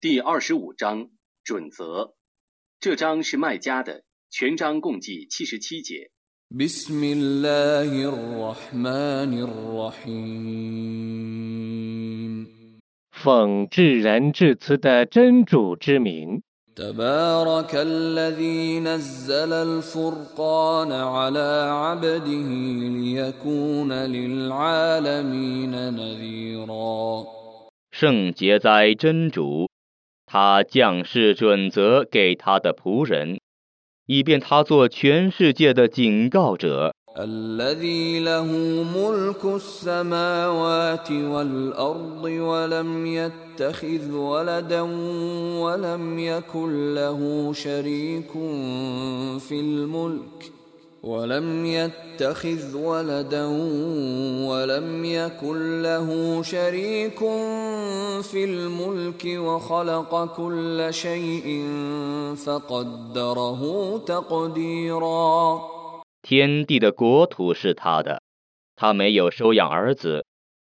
第二十五章准则。这章是卖家的，全章共计七十七节。بسم الله الرحمن الرحيم 奉至仁至慈的真主之名， تبارك الذي نزل الفرقان على عبده ليكون للعالمين نذيرا 圣洁哉真主， 他降世准则给他的仆人，以便他做全世界的警告者。 الذي له ملك السماوات والأرض ولم يتخذ ولدا ولم يكن له شريك في الملك ولم يتخذ ولدا ولم يكن له شريك في الملك وخلق كل شيء فقدره تقديرا 天地的国土是他的，他没有收养儿子，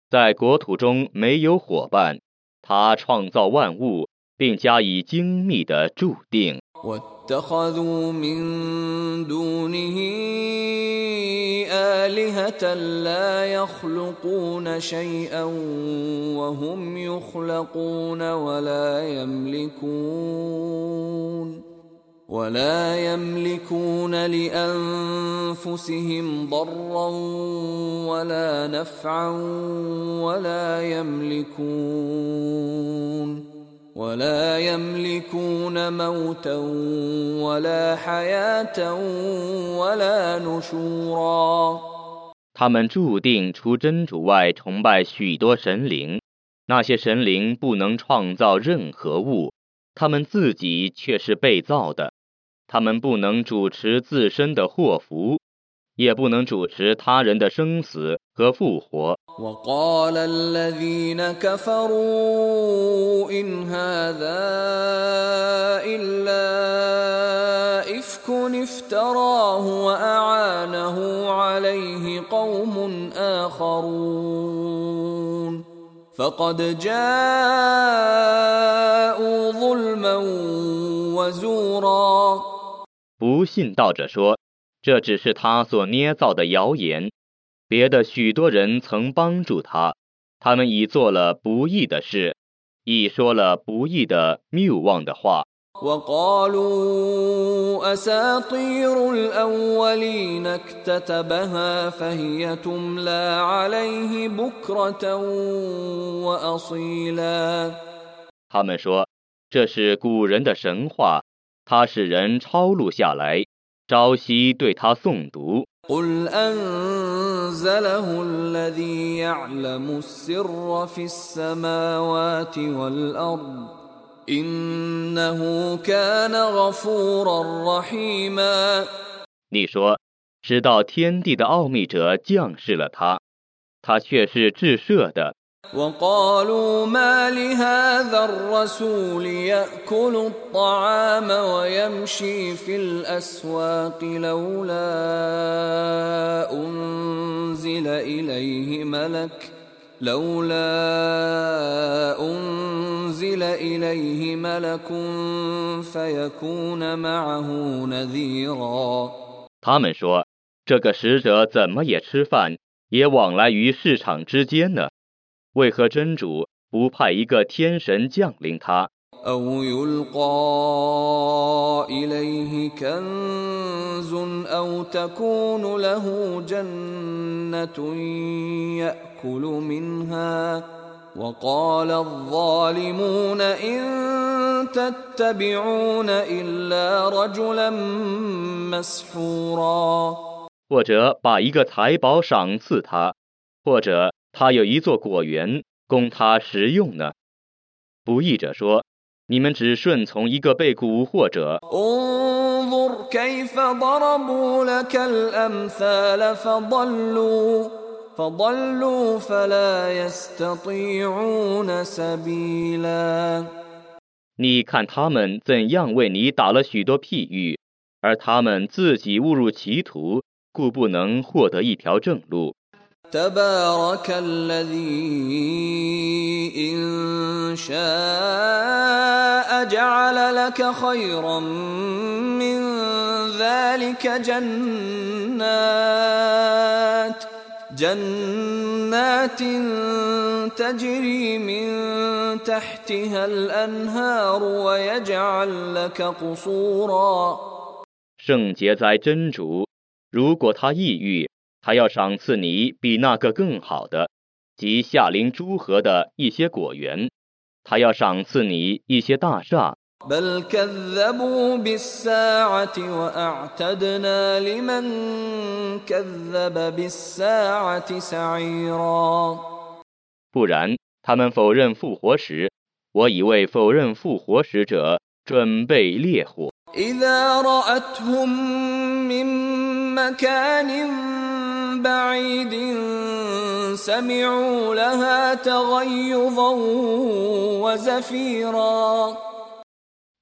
在国土中没有伙伴，他创造万物，并加以精密的注定。 واتخذوا من دونه آلهة لا يخلقون شيئا وهم يخلقون ولا يملكون ولا يملكون لأنفسهم ضرا ولا نفعا ولا يملكون ولا يملكون موتا ولا حياة ولا نشورا 他们注定除真主外崇拜许多神灵，那些神灵不能创造任何物，他们自己却是被造的。他们不能主持自身的祸福， 也不能主持他人的生死和复活。 وقال الذين كفروا إن هذا إلا إفك افتراه وأعانه عليه قوم آخرون فقد جاءوا ظلما وزورا 不信道者说， 这只是他所捏造的谣言。别的许多人曾帮助他，他们已做了不义的事，已说了不义的谬妄的话。 وقالوا أساطير الأولين اكتتبها فهي تملى عليه بكرة وأصيلا 他们说这是古人的神话，他使人抄录下来， 朝夕对他诵读。你说知道天地的奥秘者降世了他他却是至赦的 وقالوا ما لهذا الرسول يأكل الطعام ويمشي في الأسواق لولا أنزل إليه ملك لولا أنزل إليه ملك فيكون معه نذيرا 他们说，这个使者怎么也吃饭，也往来于市场之间呢？ 为何真主不派一个天神降临他？ أو يلقى إليه كنز أو تكون له جنة يأكل منها وقال الظالمون إن تتبعون إلا رجلا مسحورا 或者把一个财宝赏赐他，或者 他有一座果园供他食用呢？不义者说你们只顺从一个被蛊惑者。你看他们怎样为你打了许多譬喻而他们自己误入歧途故不能获得一条正路。تبارك الذي إن شاء جعل لك خيرا من ذلك جنات جنات تجري من تحتها الأنهار ويجعل لك قصورا 圣洁哉真主！如果他抑郁， 他要赏赐你比那个更好的，即夏林诸河的一些果园；他要赏赐你一些大厦。不然，他们否认复活时，我已为否认复活使者准备烈火。إذا رأتهم من مكان بعيد سمعوا لها تغيظا وزفيرا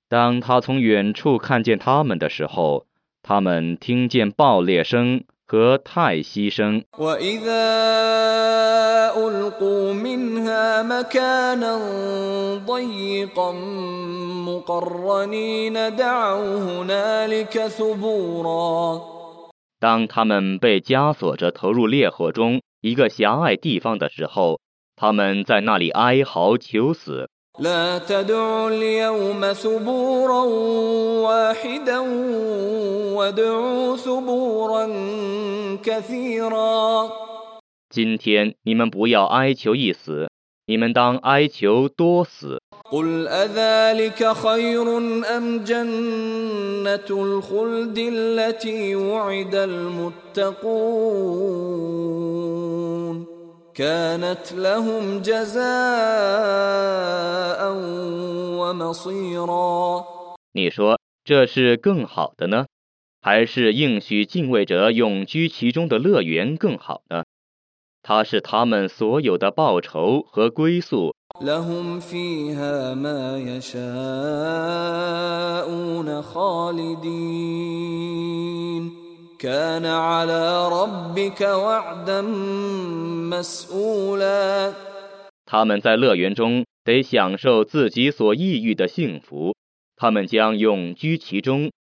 当他从远处看见他们的时候，他们听见爆裂声和叹息声。 وإذا ألقوا منها مكانا ضيقا مقرنين دعوا هنالك ثبورا 当他们被枷锁着投入烈火中一个狭隘地方的时候，他们在那里哀嚎求死。 لا تدعوا اليوم ثبورا واحدا وادعوا ثبورا كثيرا 今天你们不要哀求一死， 你们当哀求多死。你说这是更好的呢？还是应许敬畏者永居其中的乐园更好呢？它是他们所有的报酬和归宿。 لهم فيها ما يشاءون خالدين كان على ربك وعدا مسؤولا 他们在乐园中得享受自己所抑郁的幸福，他们将永居其中，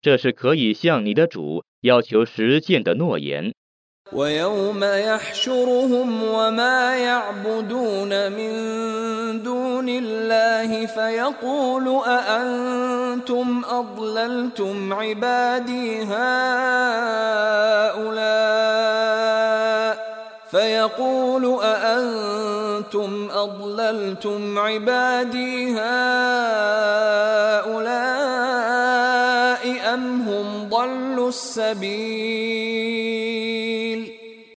这是可以向你的主要求实践的诺言。 ويوم يحشرهم وما يعبدون من دون الله فيقول أأنتم أضللتم عبادي هؤلاء؟ فيقول أأنتم أضللتم عبادي هؤلاء أم هم ضلوا السبيل؟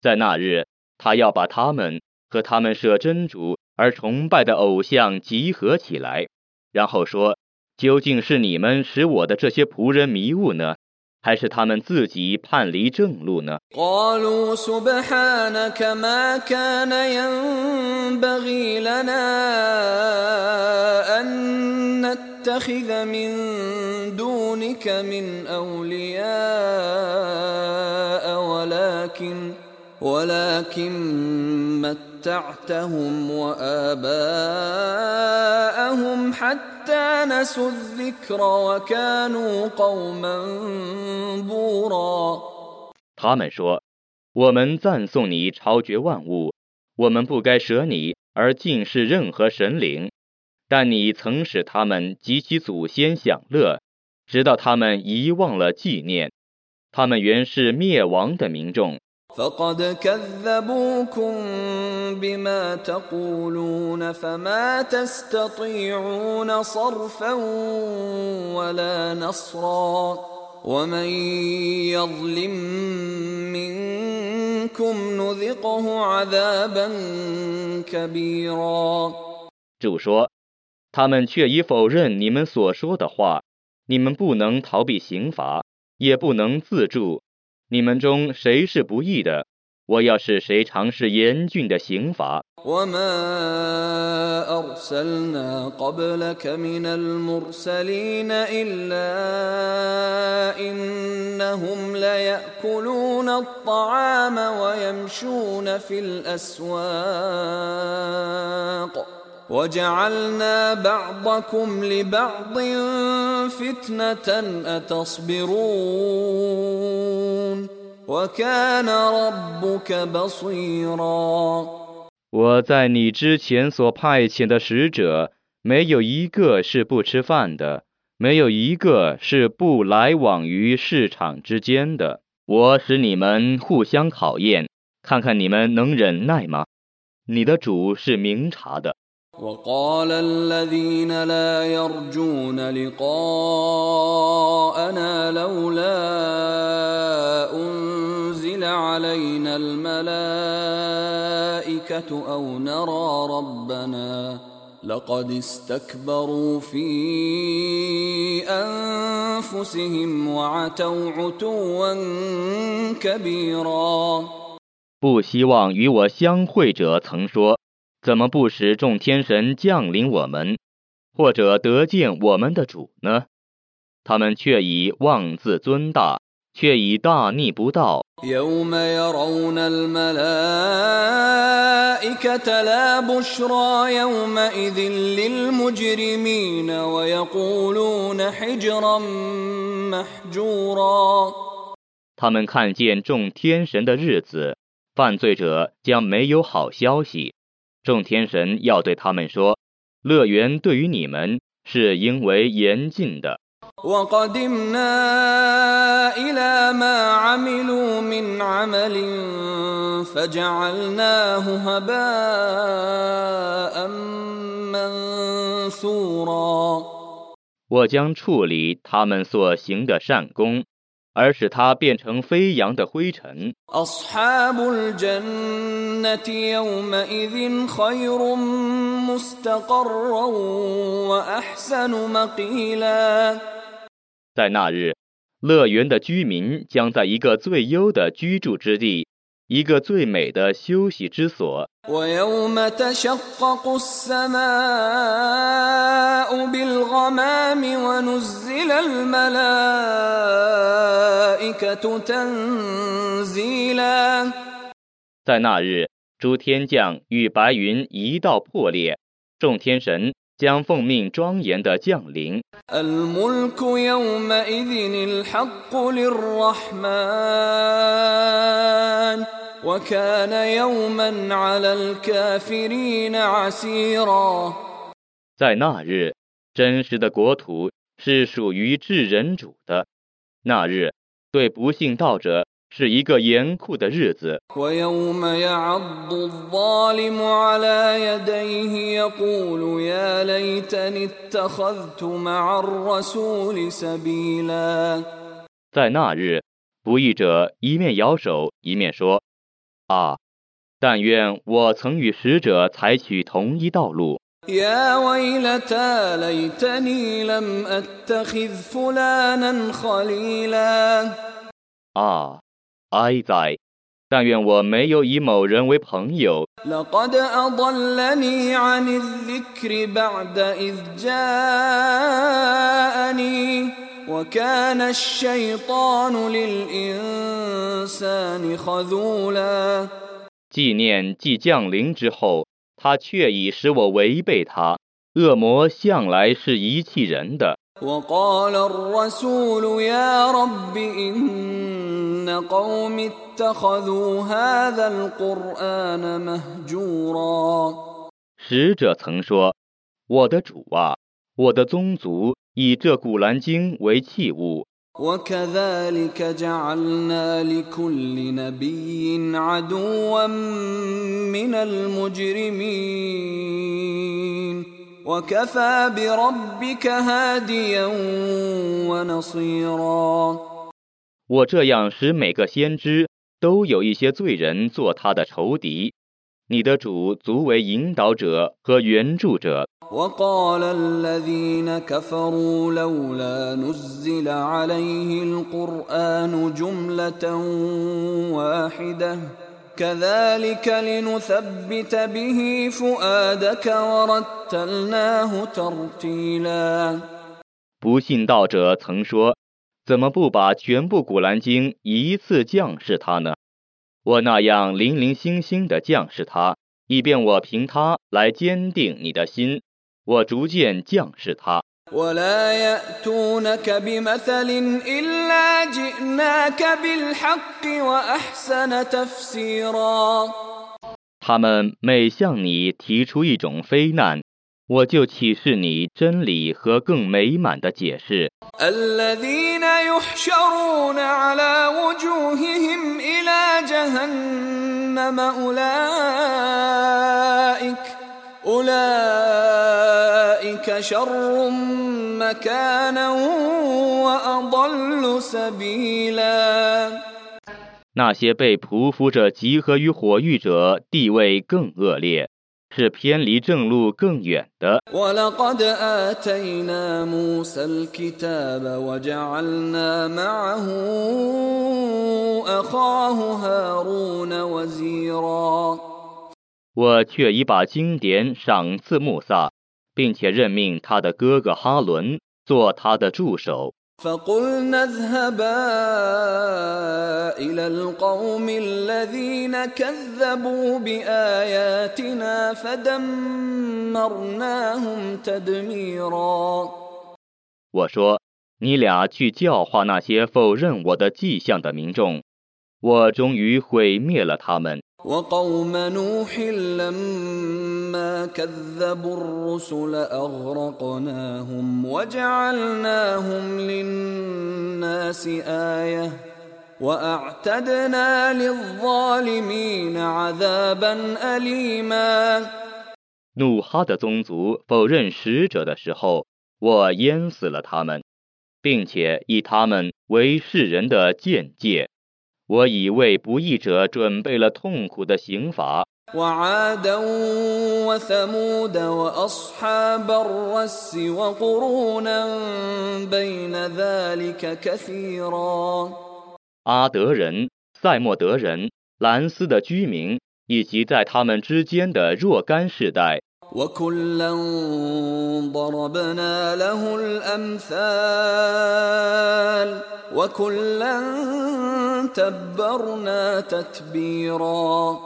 在那日，他要把他们和他们舍真主而崇拜的偶像集合起来，然后说：究竟是你们使我的这些仆人迷雾呢，还是他们自己叛离正路呢？ قالوا سبحانك ما كان ينبغي لنا أن نتخذ من دونك من أولياء ولكن ولكن متعتهم وآباءهم حتى نسوا الذكر وكانوا قوما بورا 他们说：我们赞颂你超绝万物，我们不该舍你而敬视任何神灵，但你曾使他们及其祖先享乐，直到他们遗忘了纪念。他们原是灭亡的民众。 فقد كذبوكم بما تقولون فما تستطيعون صرفا ولا نصرا ومن يظلم منكم نذقه عذابا كبيرا 主说：他们却已否认你们所说的话，你们不能逃避刑罚，也不能自助。 你们中谁是不义的， 我要使谁尝试严峻的刑罚。 وما أرسلنا قبلك من المرسلين إلا إنهم ليأكلون الطعام ويمشون في الأسواق وجعلنا بعضكم لبعض فتنة أتصبرون وكان ربك بصيراً 我在你之前所派遣的使者，没有一个是不吃饭的，没有一个是不来往于市场之间的。我使你们互相考验，看看你们能忍耐吗？你的主是明察的。 وقال الذين لا يرجون لقاءنا لولا أنزل علينا الملائكة أو نرى ربنا لقد استكبروا في أنفسهم وعتوا عتوا كبيرا 不希望与我相会者曾说：“ 怎么不使众天神降临我们，或者得见我们的主呢？”他们却以妄自尊大，却以大逆不道。 يوم يرون الملائكة لا بشرى يومئذ للمجرمين ويقولون حجرا محجورا 他们看见众天神的日子，犯罪者将没有好消息。 众天神要对他们说：“乐园对于你们是因为严禁的。” وقدمنا إلى ما عملوا من عمل فجعلناه هباء منثورا 我将处理他们所行的善功， 而使它变成飞扬的灰尘。在那日乐园的居民将在一个最优的居住之地一个最美的休息之所。 ويوم تشقق السماء بالغمام ونزل الملائكة تنزيلا 在那日，诸天将与白云一道破裂，众天神将奉命庄严的降临。 الملك يومئذ الحق للرحمن وكان يوما على الكافرين عسيرا 在那日，真实的国土是属于至人主的。那日，对不信道者是一个严酷的日子。 ويوم يعض الظالم على يديه يقول يا ليتني اتخذت مع الرسول سبيلا 在那日，不义者一面摇手，一面说：“ 啊，但愿我曾与使者采取同一道路。 يا ويلتى ليتني لم اتخذ فلانا خليلا 啊，哀哉！但愿我没有以某人为朋友， لقد اضلني عن الذكر بعد اذ جاءني وكان الشيطان للانسان خذولا 纪念既降临之后，他却已使我违背他。恶魔向来是遗弃人的。 وقال الرسول يا رب إن قوم اتخذوا هذا القرآن مهجورا 使者曾说：“我的主啊，我的宗族 以这古兰经为器物， وكذلك جعلنا لكل نبي عدوا من المجرمين وكفى بربك هاديا ونصيرا 我这样使每个先知都有一些罪人做他的仇敌。你的主足为引导者和援助者。” وقال الذين كفروا لولا نزل عليه القرآن جملة واحدة كذلك لنثبت به فؤادك ورتلناه ترتيلا 不信道者曾说：“怎么不把全部《古兰经》一次降示他呢？我那样零零星星的降示他，以便我凭他来坚定你的心。 我逐渐降示他。” ولا يأتونك بمثل إلا جئناك بالحق وأحسن تفسيرا 他们每向你提出一种非难，我就启示你真理和更美满的解释。 الذين يحشرون على وجوههم إلى جهنم أولئك أولئك شر مكانا وأضل سبيلا 那些被匍匐着集合于火域者，地位更恶劣，是偏离正路更远的。 ولقد آتينا موسى الكتاب وجعلنا معه أخاه هارون وزيرا 我却已把经典赏赐穆萨， 并且任命他的哥哥哈伦做他的助手。 فقلنا اذهبا إلى القوم الذين كذبوا بآياتنا فدمرناهم تدميرا 我说：“你俩去教化那些否认我的迹象的民众，我终于毁灭了他们。 وقوم نوح لما كذبوا الرسل أغرقناهم وجعلناهم للناس آية وأعتدنا للظالمين عذابا أليما 努哈的宗族否认使者的时候，我淹死了他们，并且以他们为世人的见解。 我已为不义者准备了痛苦的刑罚。 وعادا وثمود وأصحاب الرس وقرونا بين ذلك كثيرا 阿德人、塞莫德人、兰斯的居民，以及在他们之间的若干世代， وكلا ضربنا له الأمثال وكلا تبرنا تتبيرا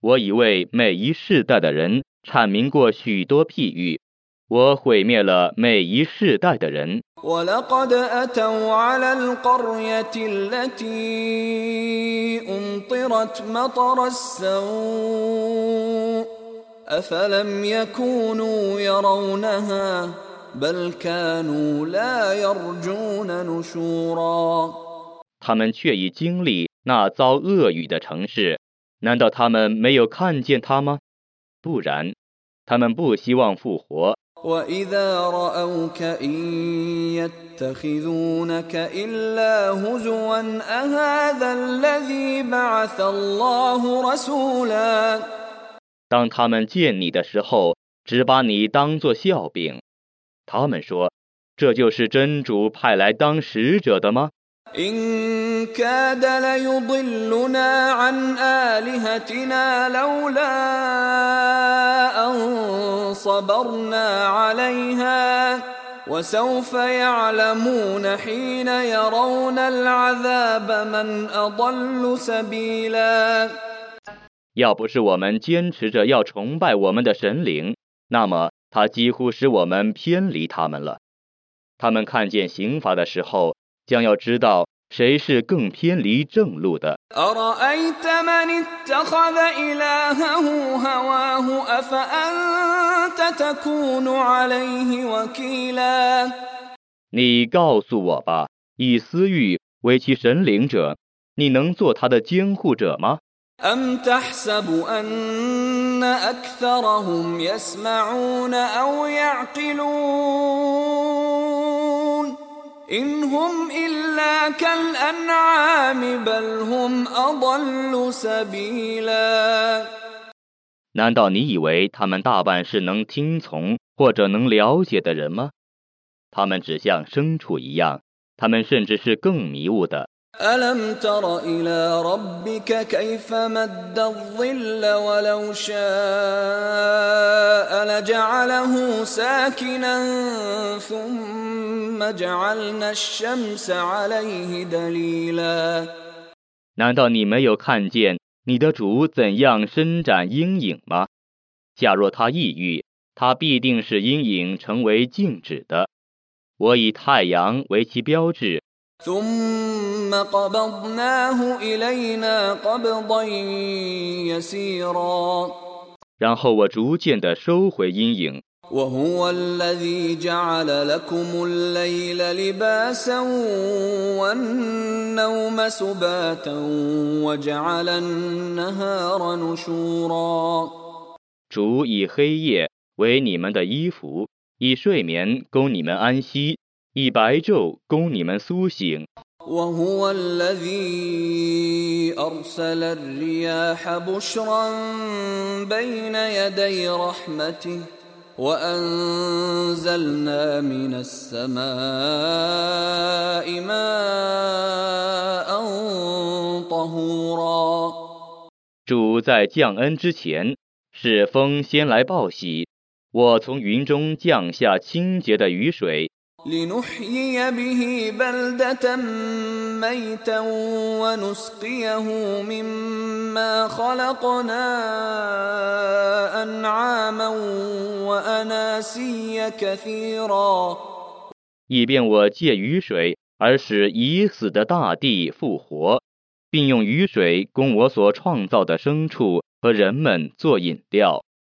我已为每一世代的人阐明过许多譬喻。我毁灭了每一世代的人。 ولقد أتوا على القرية التي أمطرت مطر السوء أفلم يكونوا يرونها بل كانوا لا يرجون نشورا 他们却已经历那遭恶雨的城市，难道他们没有看见它吗？不然，他们不希望复活。 وإذا رأوك إن يتخذونك إلا هزوا أهذا الذي بعث الله رسولا 当他们见你的时候，只把你当作笑柄。他们说：“这就是真主派来当使者的吗？ إن كاد ليضلنا عن آلهتنا لولا أن صبرنا عليها وسوف يعلمون حين يرون العذاب من أضل سبيلا 要不是我们坚持着要崇拜我们的神灵，那么他几乎使我们偏离他们了。他们看见刑罚的时候，将要知道谁是更偏离正路的。你告诉我吧，以私欲为其神灵者，你能做他的监护者吗？أم تحسب أن أكثرهم يسمعون أو يعقلون إن هم إلا كالأنعام بل هم أضل سبيلا 难道你以为他们大半是能听从或者能了解的人吗？他们只像牲畜一样，他们甚至是更迷雾的。 ألم تر إلى ربك كيف مد الظل ولو شاء لجعله ساكنا ثم جعلنا الشمس عليه دليلا 难道你没有看见你的主怎样伸展阴影吗？假若他抑郁，他必定使阴影成为静止的。我以太阳为其标志， ثم قبضناه إلينا قبضا يسيرا 然后我逐渐地收回阴影。 وهو الذي جعل لكم الليل لباسا والنوم سباتا وجعل النهار نشورا 主以黑夜为你们的衣服，以睡眠供你们安息， 以白昼供你们苏醒。 وهو الذي أرسل الرياح بشرا بين يدي رحمته وأنزلنا من السماء ماء طهورا 主在降恩之前，使风先来报喜。我从云中降下清洁的雨水， لنحيي به بلدة ميتا ونسقيه مما خلقنا أنعاما وأناسيا كثيرا 以便我借雨水而使已死的大地复活，并用雨水供我所创造的牲畜和人们做饮料。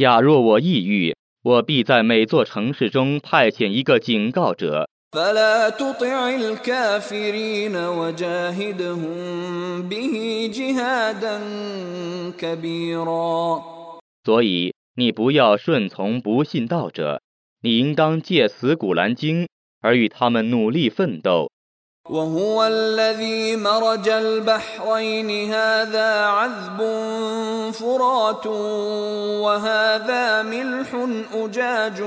假若我抑郁，我必在每座城市中派遣一个警告者， فلا تطع الكافرين وجاهدهم به جهادا كبيرا 所以你不要顺从不信道者，你应当借此古兰经而与他们努力奋斗。 وهو الذي مرج البحرين هذا عذب فرات وهذا ملح أجاج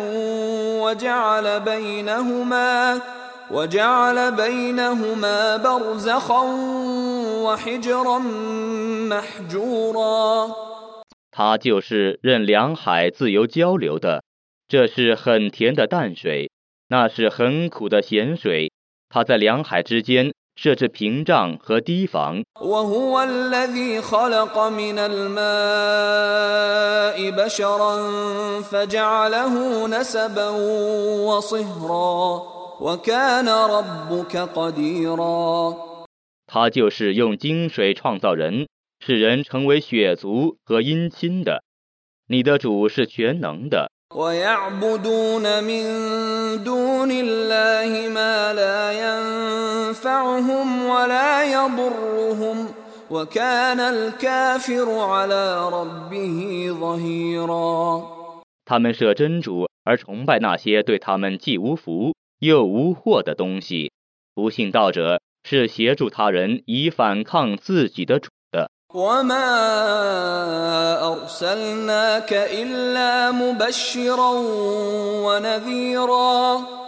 وجعل بينهما وجعل بينهما برزخا وحجرا محجورا 它就是任两海自由交流的，这是很甜的淡水，那是很苦的咸水。 它在两海之间设置屏障和堤防。 وهو الذي خلق من الماء بشرا فجعله نسبا وصهرا وكان ربك قديرا 它就是用精水创造人，使人成为血族和姻亲的。你的主是全能的， ويعبدون من دون الله ما لا ينفعهم ولا يضرهم وكان الكافر على ربه ظهيرا 他们设真主而崇拜那些对他们既无福又无祸的东西。不信道者是协助他人以反抗自己的主的。 وما أرسلناك إلا مبشرا ونذيرا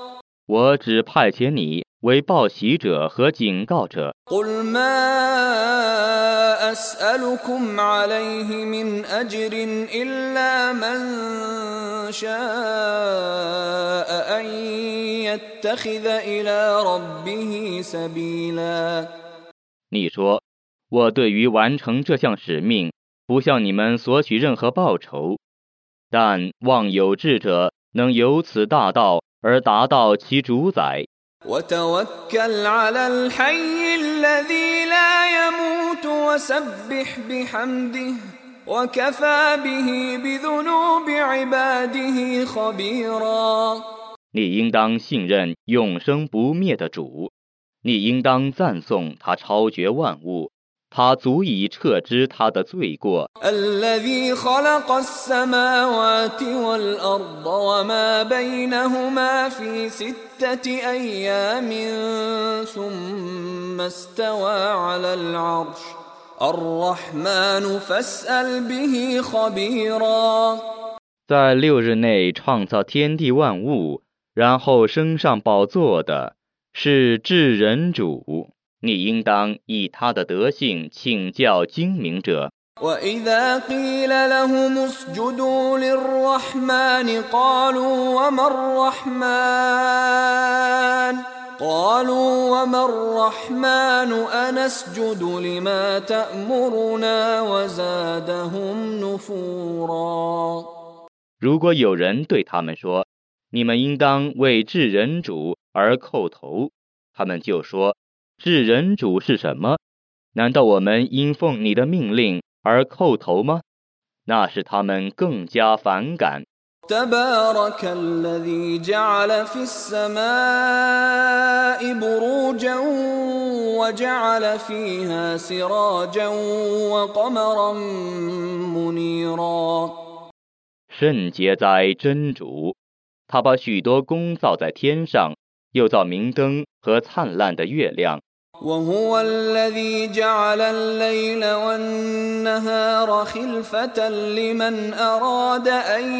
我只派遣你为报喜者和警告者。 قل ما أسألكم عليه من أجر إلا من شاء أن يتخذ إلى ربه سبيلا 你说， 我对于完成这项使命，不向你们索取任何报酬，但望有志者能由此大道而达到其主宰。你应当信任永生不灭的主，你应当赞颂他超绝万物。他足以撤之他的罪过。 الذي خلق السماوات والأرض وما بينهما في ستة أيام ثم استوى على العرش الرحمن فاسأل به خبيرا 在六日内创造天地万物，然后升上宝座的是至人主， 你应当以他的德性请教精明者。 وإذا قيل لهم اسجدوا للرحمن قالوا وما الرحمن قالوا وما الرحمن أنسجد لما تأمرنا وزادهم نفورا 如果有人对他们说：“你们应当为至人主而叩头”，他们就说：“ 是人主是什么？难道我们因奉你的命令而叩头吗？那是他们更加反感。圣洁哉真主他把许多功造在天上又造明灯和灿烂的月亮。وهو الذي جعل الليل والنهار خلفة لمن أراد أن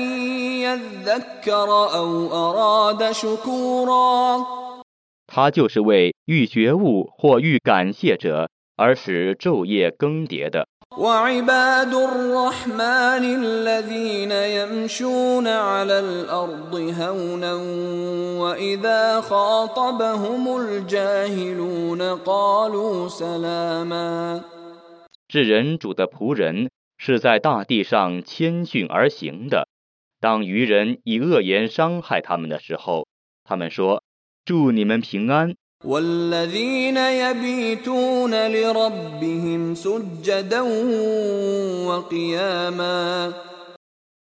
يذكر أو أراد شكورا 他就是为欲觉悟或欲感谢者而使昼夜更迭的。 وعباد الرحمن الذين يمشون على الأرض هونا وإذا خاطبهم الجاهلون قالوا سلاما 至人主的仆人是在大地上谦逊而行的。当愚人以恶言伤害他们的时候，他们说：“祝你们平安。” والذين يبيتون لربهم سجدا وقياما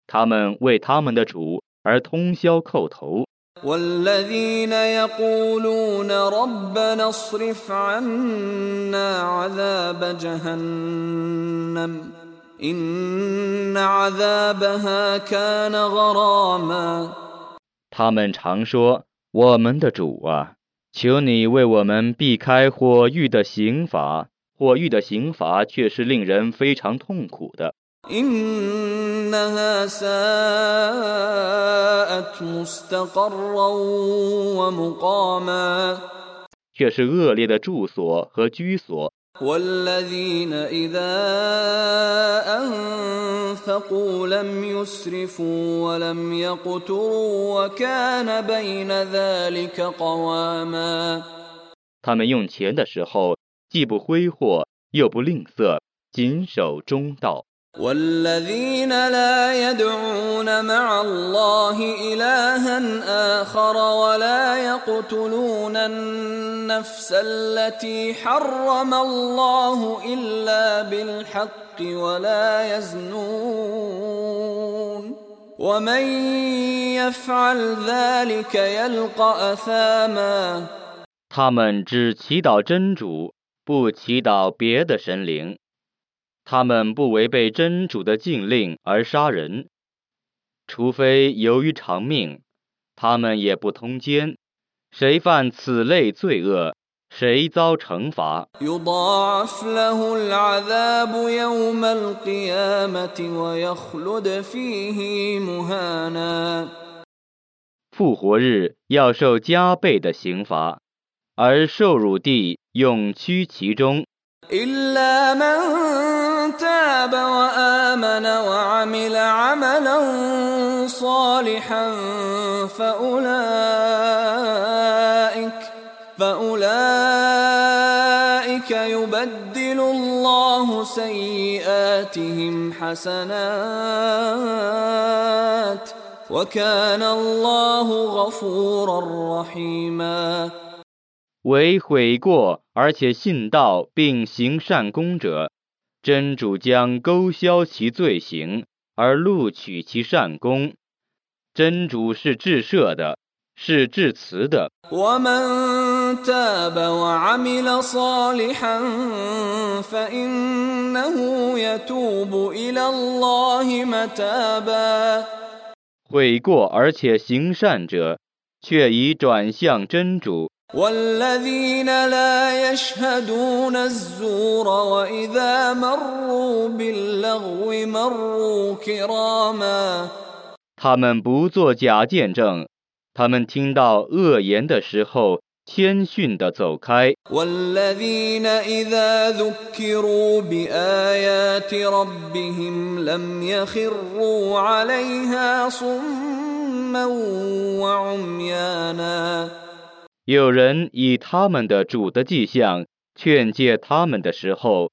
他们为他们的主而通宵叩头。 والذين يقولون ربنا اصرف عنا عذاب جهنم إن عذابها كان غراما 他们常说：“我们的主啊， 求你为我们避开火狱的刑罚，火狱的刑罚却是令人非常痛苦的。却是恶劣的住所和居所。والذين إذا أنفقوا لم يسرفوا ولم يقتروا وكان بين ذلك قواما 他们用钱的时候，既不挥霍，又不吝啬，谨守中道。 والذين لا يدعون مع الله إلها آخر ولا يقتلون النفس التي حرم الله إلا بالحق ولا يزنون ومن يفعل ذلك يلقى أثاما 他们只祈祷真主，不祈祷别的神灵。他们不违背真主的禁令而杀人，除非由于偿命。他们也不通奸。 谁犯此类罪恶，谁遭惩罚。 يضاعف له العذاب يوم القيامة ويخلد فيه مهانا 复活日要受加倍的刑罚，而受辱地永居其中。 إلا من تاب وآمن وعمل عملا صالحا فأولئك يبدل الله سيئاتهم حسنات وكان الله غفورا رحيما 为悔过而且信道并行善功者，真主将勾销其罪行，而录取其善功。真主是至赦的，是至慈的。 ومن تاب وعمل صالحا فإنه يتوب إلى الله متابا 悔过而且行善者，却已转向真主。 والذين لا يشهدون الزور وإذا مروا باللغو مروا كراما 他们不做假见证，他们听到恶言的时候， 谦逊地走开。 والذين إذا ذكروا بآيات ربهم لم يخروا عليها صما وعميانا 有人以他们的主的迹象劝诫他们的时候，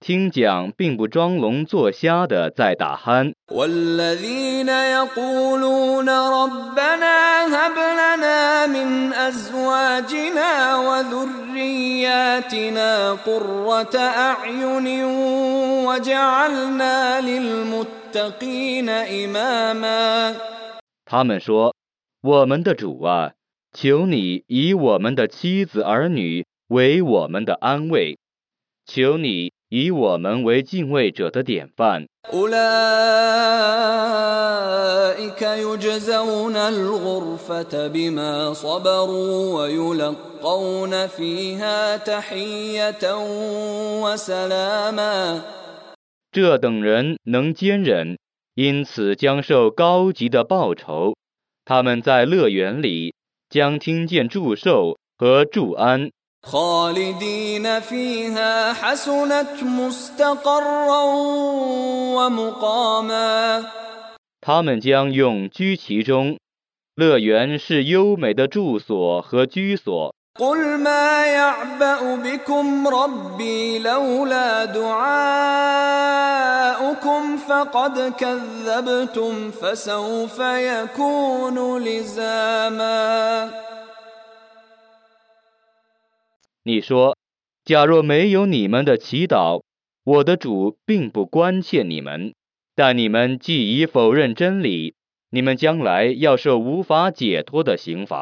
听讲并不装聋作瞎的在打鼾。 والذين يقولون ربنا هب لنا من أزواجنا وذرياتنا قرة أعين وجعلنا للمتقين إماما 他们说：“我们的主啊，求你以我们的妻子儿女为我们的安慰，求你 以我们为敬畏者的典范。 أولئك يجزون الغرفة بما صبروا ويلقون فيها تحية وسلاما 这等人能坚忍，因此将受高级的报酬。他们在乐园里将听见祝寿和祝安。” خالدين فيها حسنت مستقرا ومقاما 他们将永居其中。乐园是优美的住所和居所。 قل ما يعبأ بكم ربي لولا دعاؤكم فقد كذبتم فسوف يكون لزاما 你说，假若没有你们的祈祷，我的主并不关切你们。但你们既已否认真理，你们将来要受无法解脱的刑罚。